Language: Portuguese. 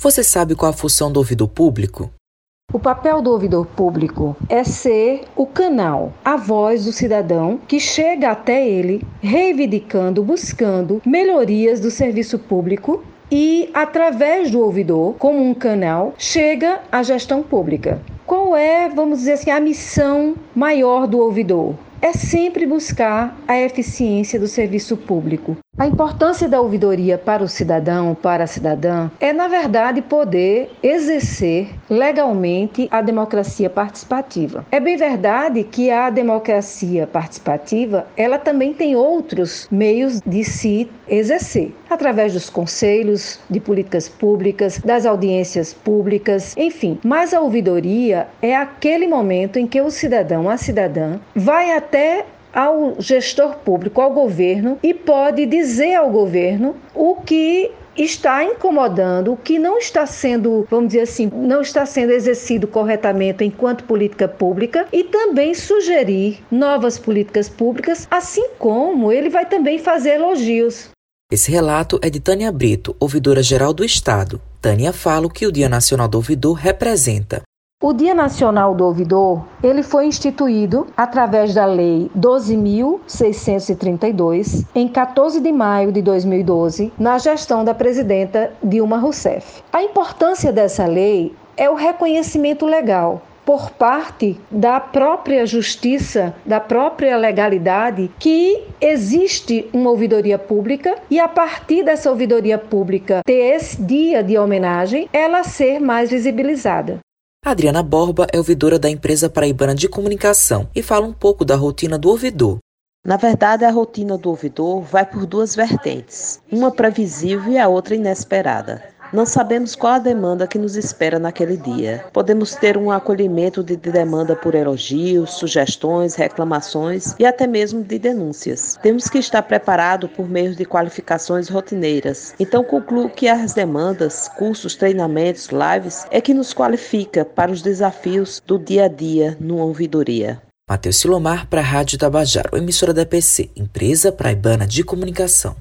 Você sabe qual a função do ouvidor público? O papel do ouvidor público é ser o canal, a voz do cidadão que chega até ele reivindicando, buscando melhorias do serviço público e, através do ouvidor, como um canal, chega à gestão pública. Qual é, vamos dizer assim, a missão maior do ouvidor? É sempre buscar a eficiência do serviço público. A importância da ouvidoria para o cidadão, para a cidadã, é, na verdade, poder exercer legalmente a democracia participativa. É bem verdade que a democracia participativa, ela também tem outros meios de se exercer, através dos conselhos de políticas públicas, das audiências públicas, enfim. Mas a ouvidoria é aquele momento em que o cidadão, a cidadã, vai até ao gestor público, ao governo, e pode dizer ao governo o que está incomodando, o que não está sendo, vamos dizer assim, não está sendo exercido corretamente enquanto política pública e também sugerir novas políticas públicas, assim como ele vai também fazer elogios. Esse relato é de Tânia Brito, ouvidora geral do Estado. Tânia fala o que o Dia Nacional do Ouvidor representa o Dia Nacional do Ouvidor, ele foi instituído através da Lei 12.632 em 14 de maio de 2012, na gestão da presidenta Dilma Rousseff. A importância dessa lei é o reconhecimento legal por parte da própria justiça, da própria legalidade, que existe uma ouvidoria pública e a partir dessa ouvidoria pública ter esse dia de homenagem, ela ser mais visibilizada. Adriana Borba é ouvidora da empresa paraibana de comunicação e fala um pouco da rotina do ouvidor. Na verdade, a rotina do ouvidor vai por duas vertentes, uma previsível e a outra inesperada. Não sabemos qual a demanda que nos espera naquele dia. Podemos ter um acolhimento de demanda por elogios, sugestões, reclamações e até mesmo de denúncias. Temos que estar preparado por meio de qualificações rotineiras. Então concluo que as demandas, cursos, treinamentos, lives é que nos qualifica para os desafios do dia a dia numa ouvidoria. Matheus Silomar para a Rádio Tabajaro, emissora da PC, empresa praibana de comunicação.